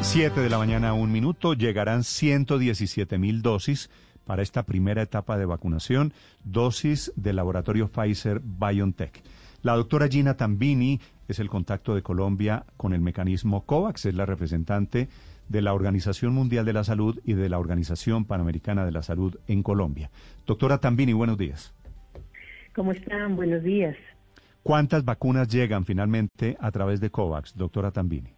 7 de la mañana, un minuto, llegarán 117 mil dosis para esta primera etapa de vacunación, dosis del laboratorio Pfizer BioNTech. La doctora Gina Tambini es el contacto de Colombia con el mecanismo COVAX, es la representante de la Organización Mundial de la Salud y de la Organización Panamericana de la Salud en Colombia. Doctora Tambini, buenos días. ¿Cómo están? Buenos días. ¿Cuántas vacunas llegan finalmente a través de COVAX, doctora Tambini?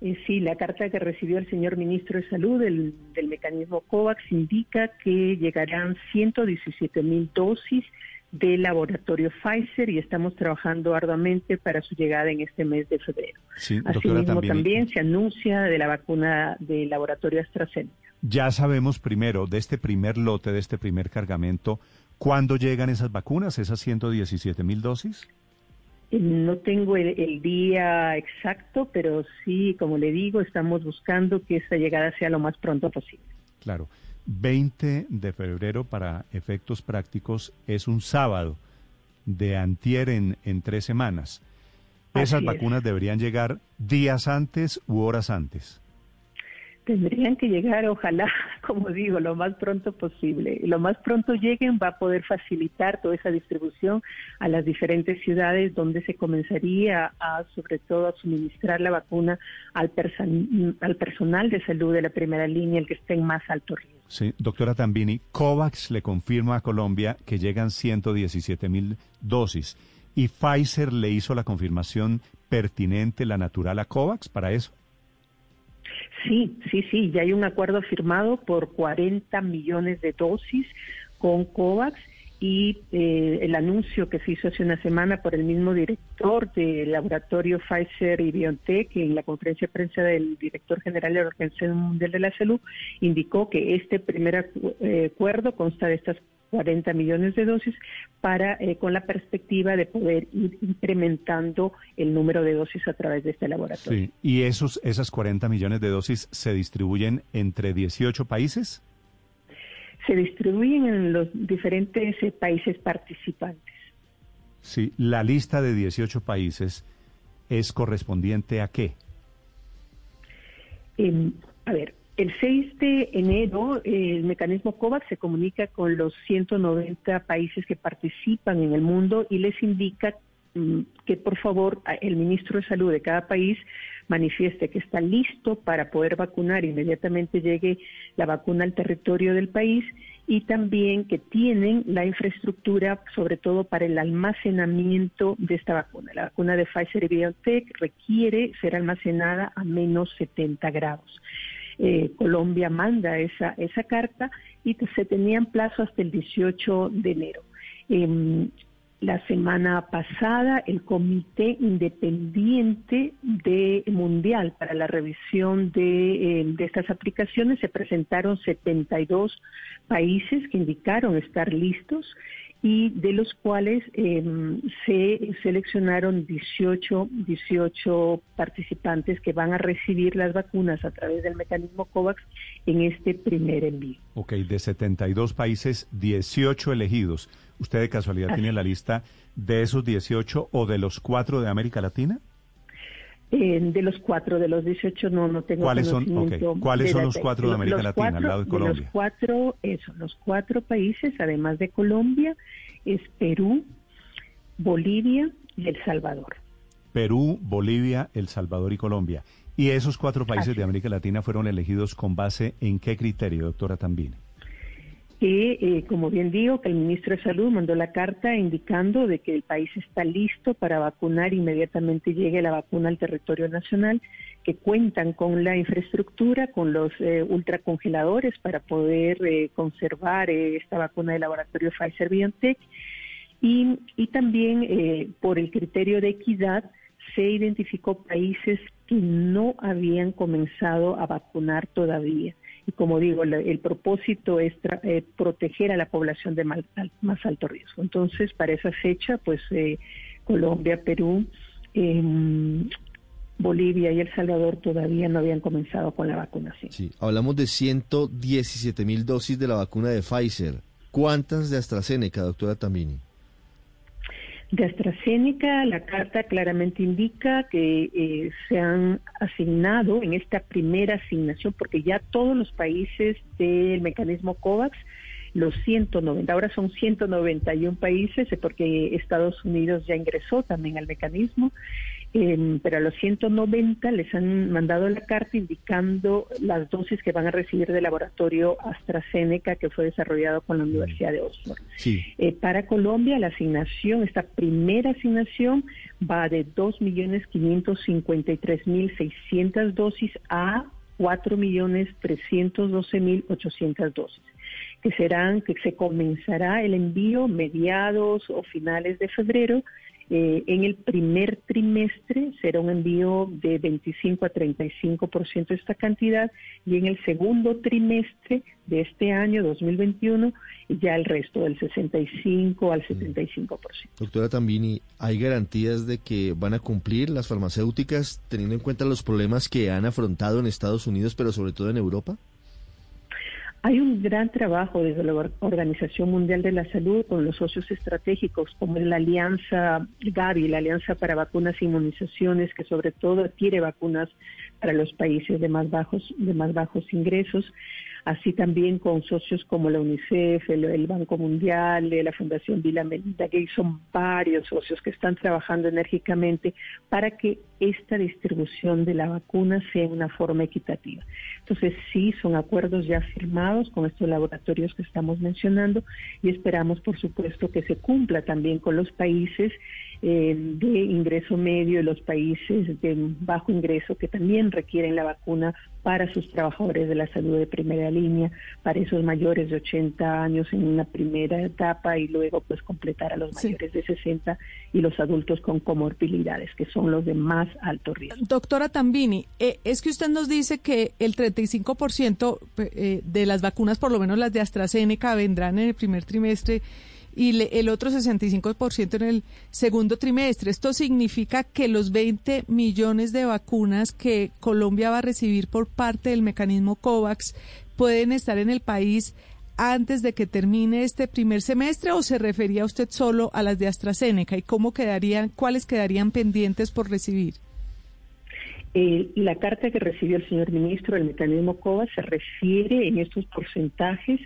Eh, sí, la carta que recibió el señor ministro de Salud del, mecanismo COVAX indica que llegarán 117 mil dosis del laboratorio Pfizer y estamos trabajando arduamente para su llegada en este mes de febrero. Sí, Asimismo, también se anuncia de la vacuna del laboratorio AstraZeneca. Ya sabemos primero de este primer lote, de este primer cargamento, ¿cuándo llegan esas vacunas, esas 117 mil dosis? No tengo el, día exacto, pero sí, como le digo, estamos buscando que esta llegada sea lo más pronto posible. Claro. 20 de febrero para efectos prácticos es un sábado de antier en, en tres semanas. ¿Esas vacunas deberían llegar días antes u horas antes? Tendrían que llegar, ojalá, como digo, lo más pronto posible. Lo más pronto lleguen va a poder facilitar toda esa distribución a las diferentes ciudades donde se comenzaría a, sobre todo, a suministrar la vacuna al, al personal de salud de la primera línea, el que esté en más alto riesgo. Sí, doctora Tambini, COVAX le confirma a Colombia que llegan 117 mil dosis y Pfizer le hizo la confirmación pertinente, la natural a COVAX para eso. Sí, sí, sí, ya hay un acuerdo firmado por 40 millones de dosis con COVAX y eh, el anuncio que se hizo hace una semana por el mismo director del laboratorio Pfizer y BioNTech en la conferencia de prensa del director general de la Organización Mundial de la Salud indicó que este primer eh, acuerdo consta de estas 40 millones de dosis para eh, con la perspectiva de poder ir incrementando el número de dosis a través de este laboratorio. Sí. ¿Y esos esas 40 millones de dosis se distribuyen entre 18 países? Se distribuyen en los diferentes eh, países participantes. Sí, la lista de 18 países es correspondiente a qué? Em, a ver, el 6 de enero, el mecanismo COVAX se comunica con los 190 países que participan en el mundo y les indica mm, que por favor el ministro de Salud de cada país manifieste que está listo para poder vacunar inmediatamente llegue la vacuna al territorio del país y también que tienen la infraestructura, sobre todo para el almacenamiento de esta vacuna. La vacuna de Pfizer y BioNTech requiere ser almacenada a menos 70 grados. Eh, Colombia manda esa, esa carta y se tenía en plazo hasta el 18 de enero. Em, la semana pasada, el Comité Independiente de Mundial para la revisión de, em, de, estas aplicaciones se presentaron 72 países que indicaron estar listos y de los cuales em, se seleccionaron 18, 18 participantes que van a recibir las vacunas a través del mecanismo COVAX en este primer envío. Ok, de 72 países, 18 elegidos. ¿Usted de casualidad tiene la lista de esos 18 o de los cuatro de América Latina? De los cuatro, de los 18 no, no tengo ¿Cuáles son, ¿Cuáles son los cuatro de América Latina al lado de Colombia? los cuatro, eso, los cuatro países, además de Colombia, es Perú, Bolivia y El Salvador. Perú, Bolivia, El Salvador y Colombia. ¿Y esos cuatro países de América Latina fueron elegidos con base en qué criterio, doctora Tambini? Que, eh, como bien digo, que el ministro de Salud mandó la carta indicando de que el país está listo para vacunar inmediatamente llegue la vacuna al territorio nacional, que cuentan con la infraestructura, con los eh, ultracongeladores para poder eh, conservar esta vacuna del laboratorio Pfizer-BioNTech y, y también por el criterio de equidad se identificó países que no habían comenzado a vacunar todavía como digo, el propósito es eh, proteger a la población de más, alto riesgo. Entonces, para esa fecha, pues eh, Colombia, Perú, em, Bolivia y El Salvador todavía no habían comenzado con la vacunación. Sí, hablamos de 117 mil dosis de la vacuna de Pfizer. ¿Cuántas de AstraZeneca, doctora Tamini? De AstraZeneca, la carta claramente indica que eh, se han asignado en esta primera asignación, porque ya todos los países del mecanismo COVAX, los 190, ahora son 191 países, porque Estados Unidos ya ingresó también al mecanismo, pero a los 190 les han mandado la carta indicando las dosis que van a recibir del laboratorio AstraZeneca que fue desarrollado con la Universidad de Oxford. Eh, para Colombia la asignación, esta primera asignación va de 2.553.600 dosis a 4.312.800 dosis que serán que se comenzará el envío mediados o finales de febrero eh, en el primer trimestre será un envío de 25 a 35% de esta cantidad y en el segundo trimestre de este año 2021 ya el resto del 65 al 75%. Doctora Tambini, ¿hay garantías de que van a cumplir las farmacéuticas teniendo en cuenta los problemas que han afrontado en Estados Unidos, pero sobre todo en Europa? Hay un gran trabajo desde la Organización Mundial de la Salud con los socios estratégicos como la Alianza Gavi, la Alianza para Vacunas e Inmunizaciones, que sobre todo adquiere vacunas para los países de más bajos, de más bajos ingresos así también con socios como la UNICEF, el, Banco Mundial, la Fundación Vila Melinda Gates, son varios socios que están trabajando enérgicamente para que esta distribución de la vacuna sea una forma equitativa. Entonces, sí, son acuerdos ya firmados con estos laboratorios que estamos mencionando y esperamos, por supuesto, que se cumpla también con los países eh, de ingreso medio y los países de bajo ingreso que también requieren la vacuna para sus trabajadores de la salud de primera línea, para esos mayores de 80 años en una primera etapa y luego pues completar a los mayores de 60 y los adultos con comorbilidades, que son los de más alto riesgo. Doctora Tambini, eh, es que usted nos dice que el 30 65% eh, de las vacunas, por lo menos las de AstraZeneca, vendrán en el primer trimestre y el otro 65% en el segundo trimestre. Esto significa que los 20 millones de vacunas que Colombia va a recibir por parte del mecanismo COVAX pueden estar en el país antes de que termine este primer semestre o se refería usted solo a las de AstraZeneca y cómo quedarían, cuáles quedarían pendientes por recibir? Eh, la carta que recibió el señor ministro del mecanismo COVAX se refiere en estos porcentajes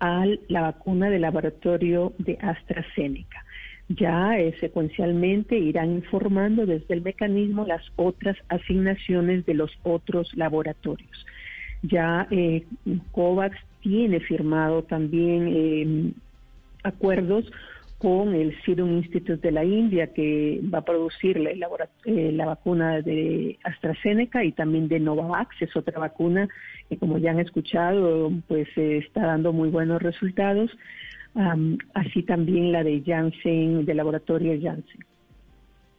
a la vacuna del laboratorio de AstraZeneca. Ya eh, secuencialmente irán informando desde el mecanismo las otras asignaciones de los otros laboratorios. Ya eh, COVAX tiene firmado también eh, acuerdos con el Serum Institute de la India, que va a producir la, eh, la, vacuna de AstraZeneca y también de Novavax, es otra vacuna que como ya han escuchado, pues está dando muy buenos resultados, así también la de Janssen, del laboratorio Janssen.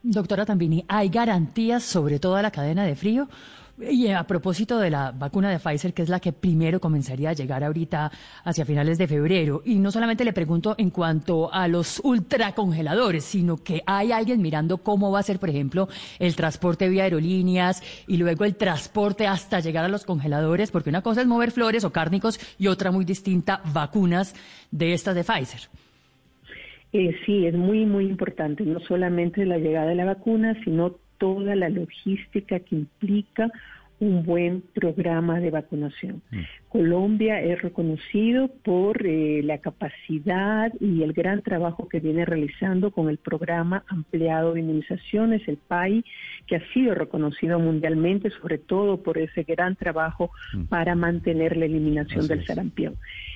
Doctora Tambini, ¿hay garantías sobre toda la cadena de frío? Y a propósito de la vacuna de Pfizer, que es la que primero comenzaría a llegar ahorita hacia finales de febrero, y no solamente le pregunto en cuanto a los ultracongeladores, sino que hay alguien mirando cómo va a ser, por ejemplo, el transporte vía aerolíneas y luego el transporte hasta llegar a los congeladores, porque una cosa es mover flores o cárnicos y otra muy distinta, vacunas de estas de Pfizer. Eh, sí, es muy, muy importante, no solamente la llegada de la vacuna, sino toda la logística que implica un buen programa de vacunación. Mm. Colombia es reconocido por eh, la capacidad y el gran trabajo que viene realizando con el programa ampliado de inmunizaciones, el PAI, que ha sido reconocido mundialmente, sobre todo por ese gran trabajo mm. para mantener la eliminación del sarampión.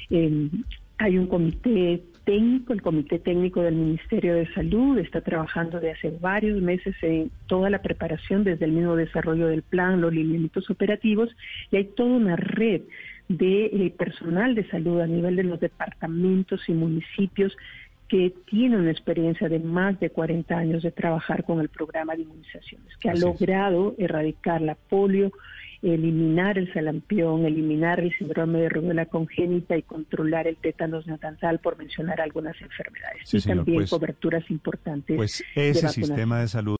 Eh, hay un comité técnico, el comité técnico del Ministerio de Salud está trabajando de hace varios meses en toda la preparación, desde el mismo desarrollo del plan, los lineamientos operativos, y hay toda una red de eh, personal de salud a nivel de los departamentos y municipios que tiene una experiencia de más de 40 años de trabajar con el programa de inmunizaciones, que ha logrado erradicar la polio, eliminar el salampión, eliminar el síndrome de rubiola congénita y controlar el tétanos neonatal, por mencionar algunas enfermedades. y también pues, coberturas importantes. Pues ese sistema de salud